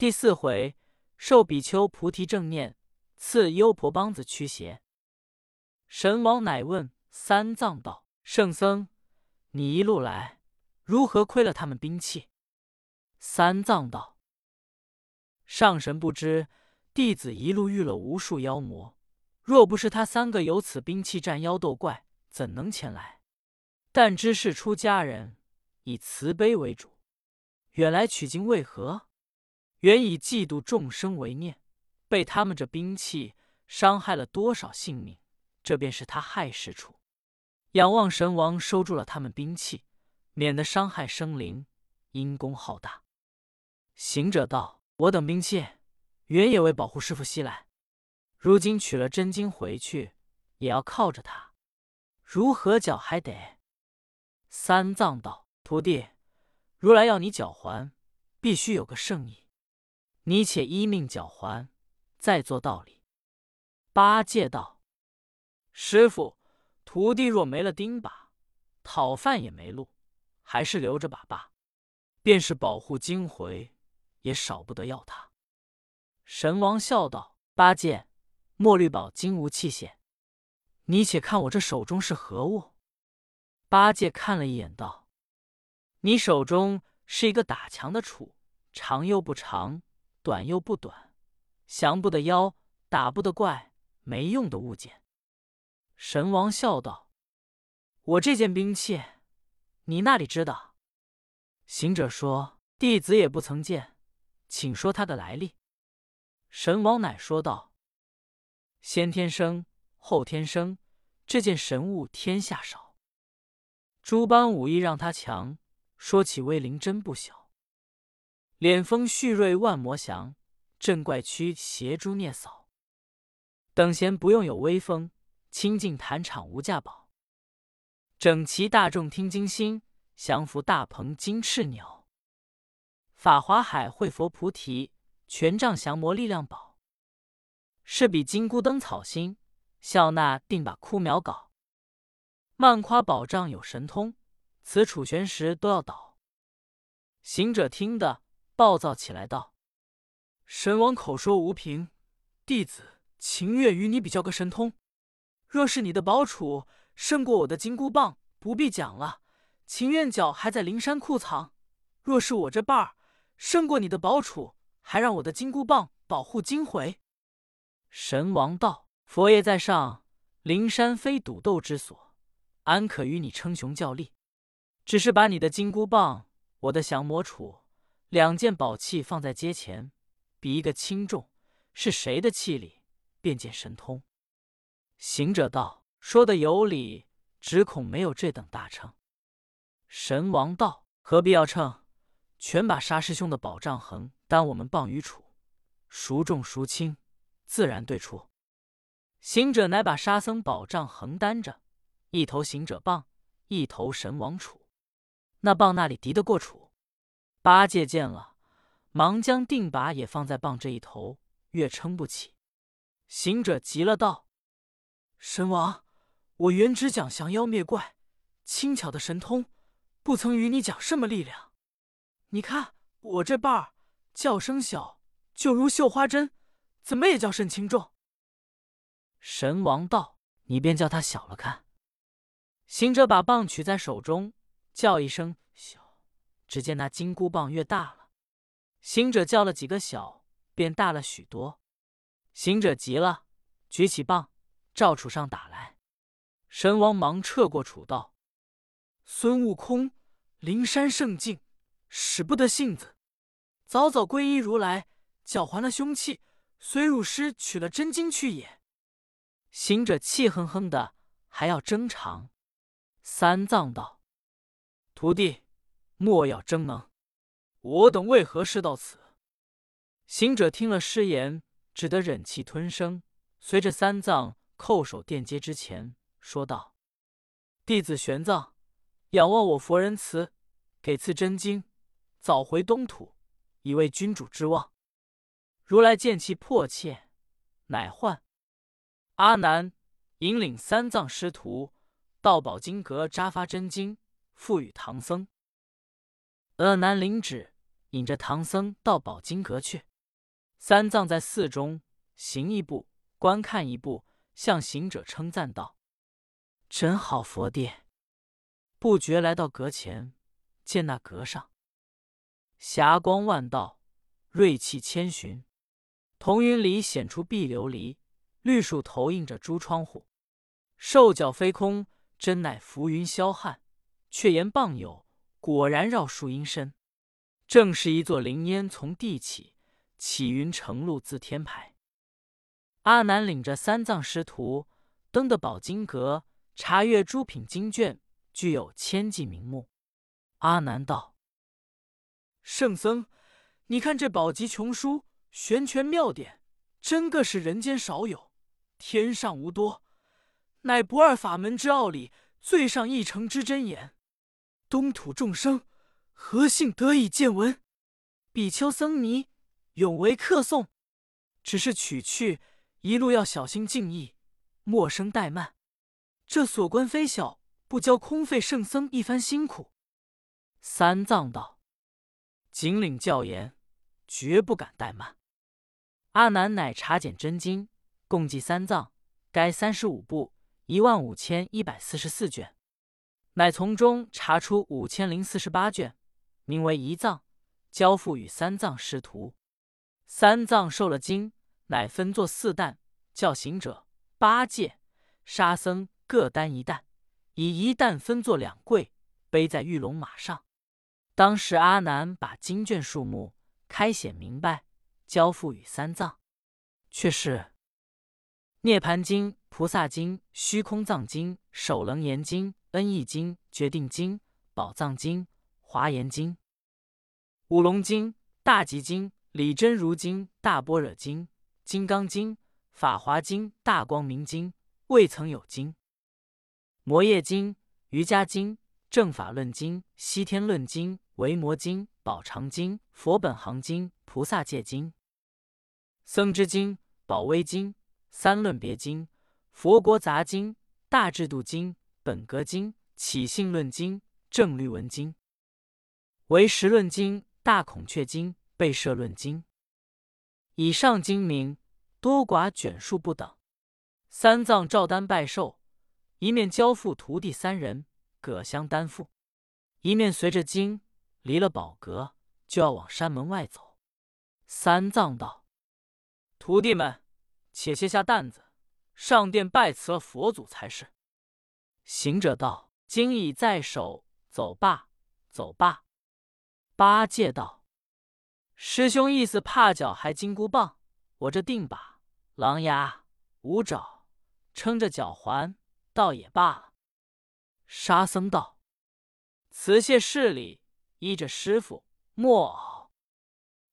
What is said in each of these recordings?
第四回，受比丘菩提正念，赐优婆邦子驱邪。神王乃问三藏道：“圣僧，你一路来，如何亏了他们兵器？”三藏道：“上神不知，弟子一路遇了无数妖魔，若不是他三个有此兵器战妖斗怪，怎能前来？但知是出家人，以慈悲为主，远来取经为何？”原以嫉妒众生为念，被他们这兵器伤害了多少性命，这便是他害事处。仰望神王收住了他们兵器，免得伤害生灵，因功浩大。行者道：“我等兵器原也为保护师傅西来，如今取了真经回去，也要靠着他，如何缴还得？”三藏道：“徒弟，如来要你缴还，必须有个圣意。”你且依命缴还，再做道理。八戒道：“师傅，徒弟若没了钉耙，讨饭也没路，还是留着把吧。便是保护金回，也少不得要他。”神王笑道：“八戒，墨绿宝金无器械，你且看我这手中是何物？”八戒看了一眼，道：“你手中是一个打墙的杵，长又不长。”短又不短，降不得妖，打不得怪，没用的物件。神王笑道：“我这件兵器，你那里知道？”行者说：“弟子也不曾见，请说它的来历。”神王乃说道：“先天生，后天生，这件神物天下少。诸般武艺让他强，说起威灵真不小。”敛风蓄锐万魔降，镇怪驱邪诸孽扫。等闲不用有威风，清净坛场无价宝。整齐大众听经心，降服大鹏金翅鸟。法华海会佛菩提，权杖降魔力量宝。是比金箍灯草心，笑纳定把枯苗搞。慢夸宝杖有神通，此处玄石都要倒。行者听得。暴躁起来，道：“神王口说无凭，弟子情愿与你比较个神通。若是你的宝杵胜过我的金箍棒，不必讲了，情愿脚还在灵山库藏；若是我这瓣儿胜过你的宝杵，还让我的金箍棒保护金回。”神王道：“佛爷在上，灵山非赌斗之所，安可与你称雄较力？只是把你的金箍棒，我的降魔杵。”两件宝器放在阶前，比一个轻重，是谁的气力，便见神通。行者道：“说的有理，只恐没有这等大秤。”神王道：“何必要秤？全把沙师兄的宝杖横担我们棒与杵，孰重孰轻，自然对出。”行者乃把沙僧宝杖横担着，一头行者棒，一头神王杵，那棒那里敌得过杵？八戒见了，忙将定把也放在棒这一头，越撑不起。行者急了，道：“神王，我原只讲降妖灭怪，轻巧的神通，不曾与你讲什么力量。你看我这棒，叫声小，就如绣花针，怎么也叫甚轻重？”神王道：“你便叫他小了看。”行者把棒取在手中，叫一声。只见那金箍棒越大了，行者叫了几个小，便大了许多。行者急了，举起棒，照楚上打来。神王忙撤过楚道：“孙悟空，灵山圣境，使不得性子，早早皈依如来，缴还了凶器，虽入师取了真经去也。”行者气哼哼的，还要争长。三藏道：“徒弟。”莫要争能，我等为何事到此？行者听了师言，只得忍气吞声，随着三藏叩首殿阶之前，说道：“弟子玄奘，仰望我佛仁慈，给赐真经，早回东土，以为君主之望。如来见其迫切，乃唤阿难引领三藏师徒到宝经阁扎发真经，付与唐僧。阿难领旨，引着唐僧到宝金阁去。三藏在寺中行一步，观看一步，向行者称赞道：“真好佛殿！”不觉来到阁前，见那阁上霞光万道，瑞气千寻，彤云里显出碧琉璃，绿树投映着朱窗户，兽角飞空，真乃浮云霄汉，却言傍有，果然绕树阴深。正是一座灵烟从地起，起云成路自天排。阿难领着三藏师徒登的宝经阁，查阅诸品经卷。具有千计名目。阿难道：“圣僧，你看这宝集琼书，玄权妙典，真个是人间少有，天上无多，乃不二法门之奥理，最上一乘之真言。东土众生何幸得以见闻？比丘僧尼永为客颂，只是取去一路要小心敬意，莫生怠慢。这所观非小。”不教空费圣僧一番辛苦。三藏道：“谨领教言，绝不敢怠慢。”阿难乃查检真经，共计三藏，该三十五部，一万五千一百四十四卷，乃从中查出五千零四十八卷，名为一藏，交付与三藏师徒。三藏受了经，乃分作四担，叫行者、八戒、沙僧各担一担。以一担分作两柜，背在玉龙马上。当时阿难把经卷数目开显明白，交付与三藏，却是《涅盘经》《菩萨经》《虚空藏经》《首楞严经》《恩义经》《决定经》《宝藏经》《华严经》《五龙经》《大集经》《理真如经》《大般若经》《金刚经》《法华经》《大光明经》《未曾有经》。摩耶经、瑜伽经、正法论经、西天论经、维摩经、宝常经、佛本行经、菩萨戒经、僧之经、宝威经、三论别经、佛国杂经、大智度经、本格经、起信论经、正律文经、唯识论经、大孔雀经、被摄论经。以上经名多寡卷数不等。三藏照单拜寿。一面交付徒弟三人，各相担负；一面随着经离了宝阁，就要往山门外走。三藏道：“徒弟们，且卸下担子，上殿拜辞了佛祖才是。”行者道：“经已在手，走罢，走罢。”八戒道：“师兄意思怕脚还金箍棒，我这定把狼牙五爪撑着脚环。”倒也罢了。沙僧道：“辞谢势礼，依着师傅莫熬。”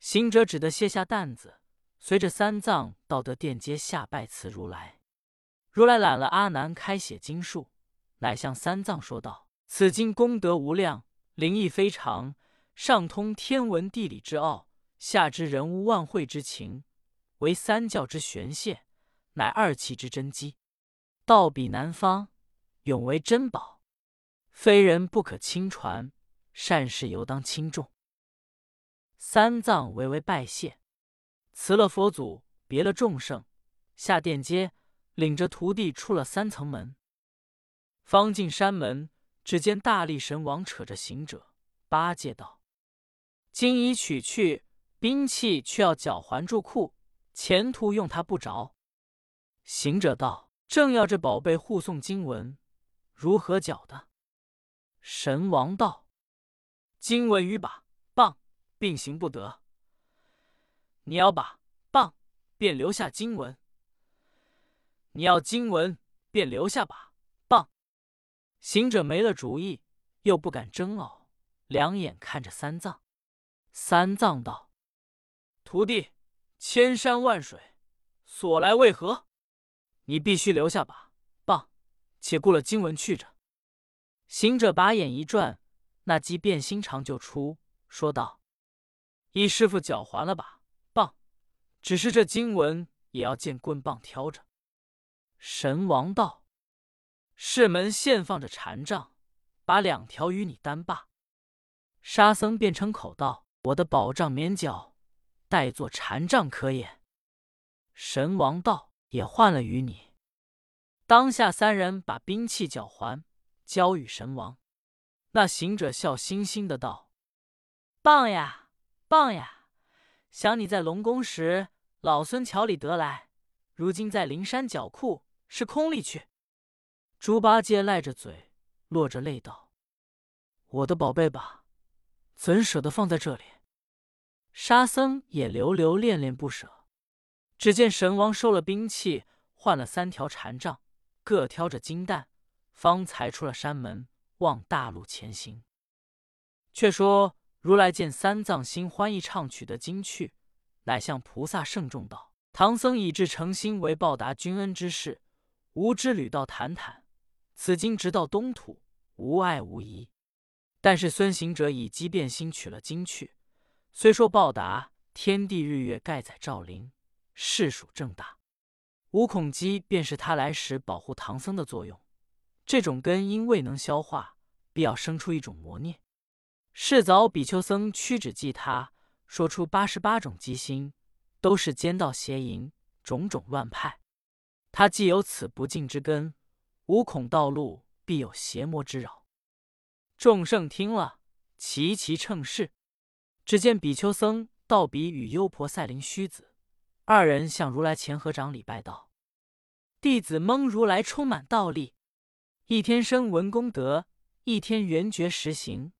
行者只得卸下担子，随着三藏到得殿阶下拜辞如来。如来揽了阿难开写经术，乃向三藏说道：“此经功德无量，灵异非常，上通天文地理之奥，下知人物万会之情，为三教之玄谢，乃二气之真机。”道比南方，永为珍宝，非人不可轻传。善事犹当轻重。三藏微微拜谢，辞了佛祖，别了众圣，下殿阶，领着徒弟出了三层门。方进山门，只见大力神王扯着行者、八戒道：“经已取去，兵器却要缴还住库，前途用他不着。”行者道。正要这宝贝护送经文，如何缴的？神王道：“经文与把棒并行不得。你要把棒，便留下经文；你要经文，便留下把棒。”行者没了主意，又不敢争拗，两眼看着三藏。三藏道：“徒弟，千山万水，所来为何？”你必须留下把棒，且顾了经文去着。行者把眼一转，那鸡变心肠就出，说道：“依师傅脚还了吧，只是这经文也要见棍棒挑着。”神王道：“市门现放着禅杖，把两条与你担罢。”沙僧便称口道：“我的宝杖免缴，代做禅杖可也。”神王道：“也换了与你。”当下三人把兵器交还，交与神王。那行者笑嘻嘻的道：“棒呀，棒呀！想你在龙宫时，老孙桥里得来；如今在灵山脚库，是空里去。”猪八戒赖着嘴，落着泪道：“我的宝贝吧，怎舍得放在这里？”沙僧也流流恋恋不舍。只见神王收了兵器，换了三条禅杖。各挑着金担，方才出了山门，往大路前行。却说如来见三藏心欢意唱取得经去，乃向菩萨圣众道：“唐僧以至诚心为报答君恩之事，吾之旅道坦坦，此经直到东土，无碍无疑。但是孙行者以机变心取了经去，虽说报答，天地日月盖载照临，事属正大。”无恐机便是他来时保护唐僧的作用，这种根因未能消化，必要生出一种魔孽。是早比丘僧屈指记他，说出八十八种机心，都是奸盗邪淫，种种乱派。他既有此不净之根，无恐道路必有邪魔之扰。众圣听了，齐齐称是。只见比丘僧道比与优婆塞灵虚子。二人向如来前合掌礼拜道：“弟子蒙如来充满道力，一天生闻功德，一天圆觉实行。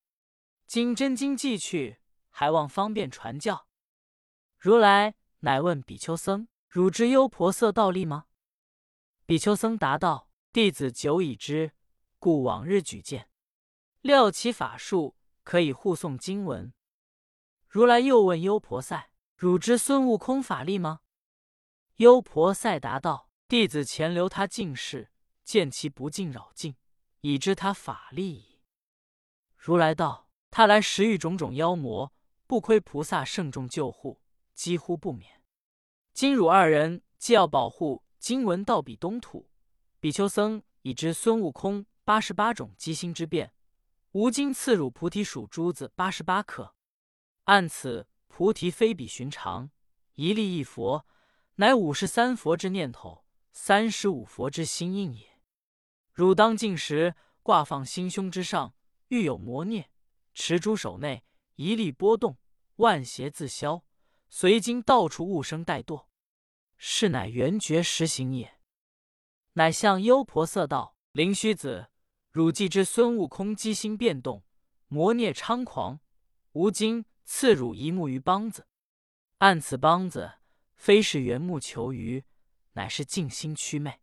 今真经寄去，还望方便传教。”如来乃问比丘僧：“汝知优婆塞道力吗？”比丘僧答道：“弟子久已知，故往日举荐，料其法术可以护送经文。”如来又问优婆塞。汝知孙悟空法力吗？优婆塞答道：“弟子前留他进士，见其不进扰境，已知他法力矣。”如来道：“他来时遇种种妖魔，不亏菩萨圣众救护，几乎不免。今汝二人既要保护经文到彼东土，比丘僧已知孙悟空八十八种机心之变，吾今赐汝菩提属珠子八十八颗，按此。”菩提非比寻常，一粒一佛，乃五十三佛之念头，三十五佛之心印也。汝当进时，挂放心胸之上，欲有魔念，持珠手内，一粒波动，万邪自消，随经到处物生怠惰，是乃圆觉实行也。乃向优婆塞道：“灵虚子，汝既知孙悟空机心变动，魔孽猖狂，吾今。”赐汝一木鱼帮子，按此帮子，非是缘木求鱼，乃是静心驱魅。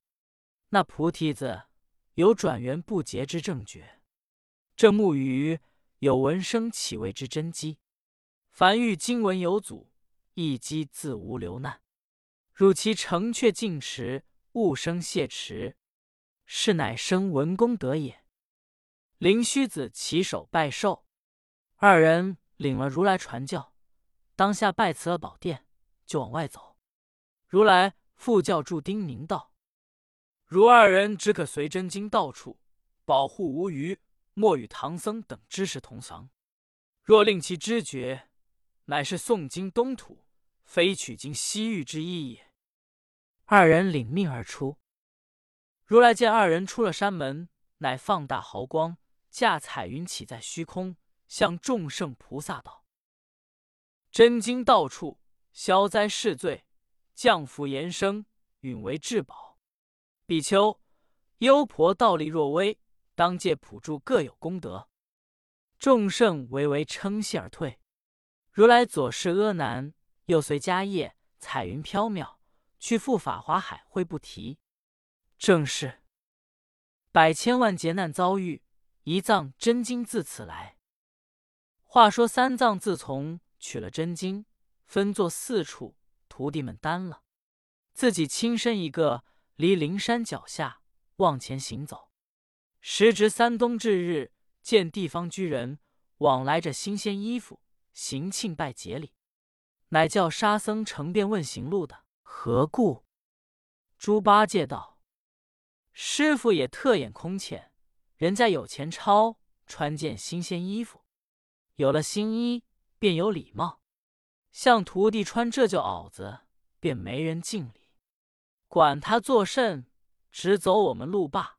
那菩提子有转缘不竭之正觉，这木鱼有闻声起谓之真机。凡遇经文有阻，一击自无留难。汝其成却尽持，勿生谢持，是乃生闻功德也。灵虚子起手拜受，二人。领了如来传教，当下拜辞了宝殿，就往外走。如来复叫住丁宁道：“如二人只可随真经到处保护无虞，莫与唐僧等知识同藏。若令其知觉，乃是诵经东土，非取经西域之意也。”二人领命而出。如来见二人出了山门，乃放大毫光，驾彩云起在虚空。向众圣菩萨道：“真经到处消灾释罪，降福延生，允为至宝。比丘、优婆道力若微，当借普助，各有功德。”众圣唯唯称谢而退。如来左视阿难，右随迦叶，彩云飘渺，去赴法华海会不提。正是百千万劫难遭遇，一藏真经自此来。话说三藏自从取了真经，分作四处，徒弟们担了，自己亲身一个，离灵山脚下往前行走。时值三冬至日，见地方居人往来着新鲜衣服，行庆拜节礼，乃叫沙僧乘便问行路的何故。猪八戒道：“师傅也特眼空浅，人家有钱钞，穿件新鲜衣服。”有了新衣，便有礼貌。向徒弟穿这旧袄子，便没人敬礼。管他作甚，只走我们路罢。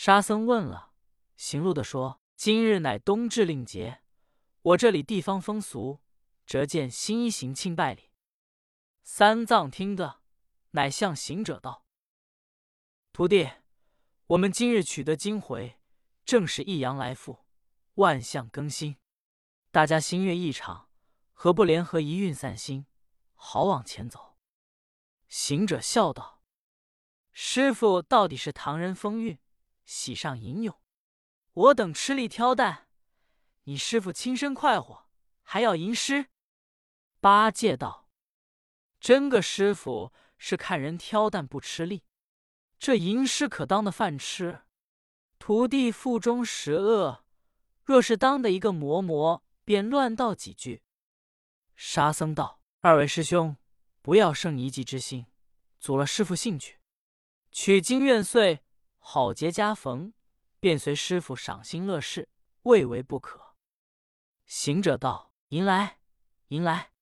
沙僧问了，行路的说：“今日乃冬至令节，我这里地方风俗，折见新衣行庆拜礼。”三藏听得，乃向行者道：“徒弟，我们今日取得经回，正是一阳来复，万象更新，大家心悦意畅，何不联合一运散心，好往前走？”行者笑道：“师傅到底是唐人风韵。”喜上吟咏，我等吃力挑担，你师傅亲身快活，还要吟诗。八戒道：“真个师傅是看人挑担不吃力，这吟诗可当的饭吃。徒弟腹中食饿，若是当的一个嬷嬷，便乱道几句。”沙僧道：“二位师兄，不要生一计之心，阻了师傅兴趣。取经愿遂。”好结佳逢，便随师傅赏心乐事，未为不可。行者道：“迎来，迎来，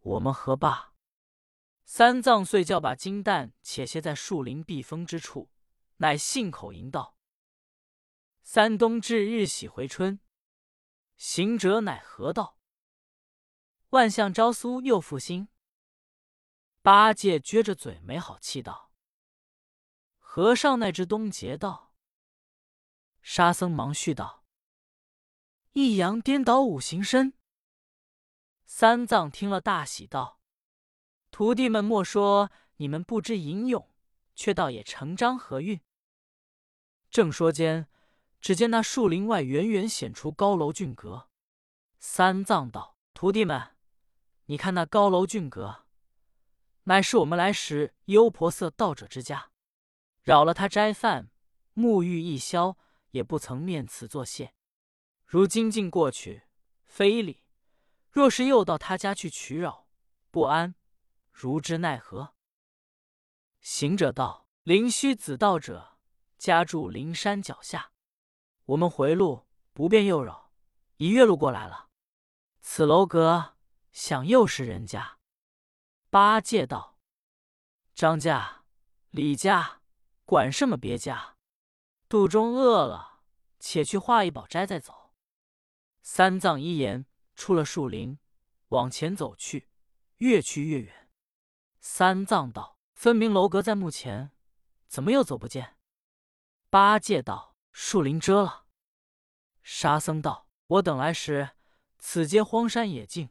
我们何罢？”三藏遂叫把金蛋且歇在树林避风之处，乃信口吟道：“三冬至，日喜回春。”行者乃何道：“万象朝苏又复兴。”八戒撅着嘴没好气道。和尚那只东劫道，沙僧忙续道：“一阳颠倒五行身。”三藏听了大喜道：“徒弟们莫说你们不知吟咏，却倒也成章和韵。”正说间，只见那树林外远远显出高楼峻阁。三藏道：“徒弟们，你看那高楼峻阁，乃是我们来时幽婆色道者之家。”扰了他斋饭沐浴一宵，也不曾面辞作谢。如今竟过去，非礼。若是又到他家去取扰，不安，如之奈何？行者道：“灵虚子道者家住灵山脚下，我们回路不便诱扰，已月路过来了。此楼阁想又是人家。”八戒道：“张家、李家。”管什么别家，肚中饿了，且去化一宝斋再走。三藏一言，出了树林，往前走去，越去越远。三藏道：“分明楼阁在目前，怎么又走不见？”八戒道：“树林遮了。”沙僧道：“我等来时，此街荒山野径，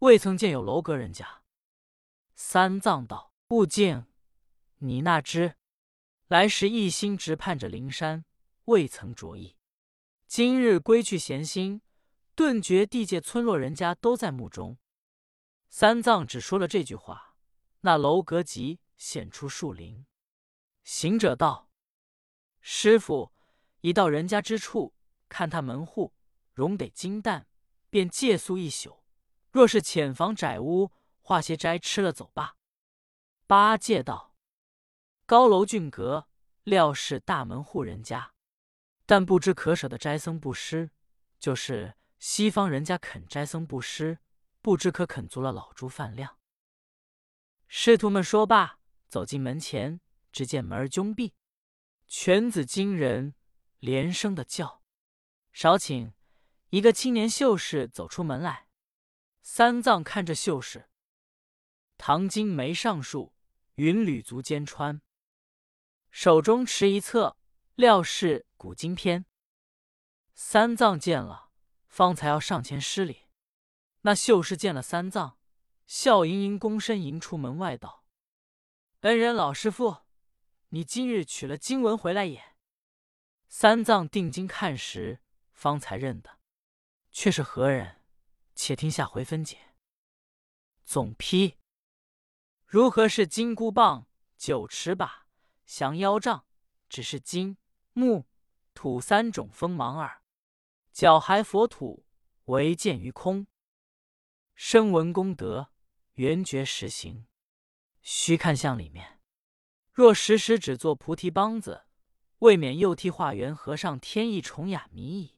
未曾见有楼阁人家。”三藏道：“悟净，你那只。”来时一心直盼着灵山，未曾着意。今日归去闲心，顿觉地界村落人家都在墓中。三藏只说了这句话，那楼阁即显出树林。行者道：“师傅已到人家之处，看他门户，容得金蛋，便借宿一宿。若是浅房窄屋，化些斋吃了走罢。”八戒道。高楼峻阁，料是大门户人家，但不知可舍的斋僧布施。就是西方人家肯斋僧布施，不知可肯足了老猪饭量。师徒们说罢，走进门前，只见门儿扃闭，犬子惊人，连声的叫：“少顷，一个青年秀士走出门来。三藏看着秀士，唐金眉上竖，云履足尖穿。手中持一册，料是古今篇。三藏见了，方才要上前施礼。那秀士见了三藏，笑盈盈，躬身迎出门外道：“恩人老师傅，你今日取了经文回来也？”三藏定睛看时，方才认得，却是何人？且听下回分解。总批：如何是金箍棒、九尺把？降妖杖，只是金、木、土三种锋芒耳。脚还佛土，唯见于空。声闻功德，缘觉实行。须看相里面。若时时只做菩提帮子，未免又替化缘和尚添一重哑谜矣。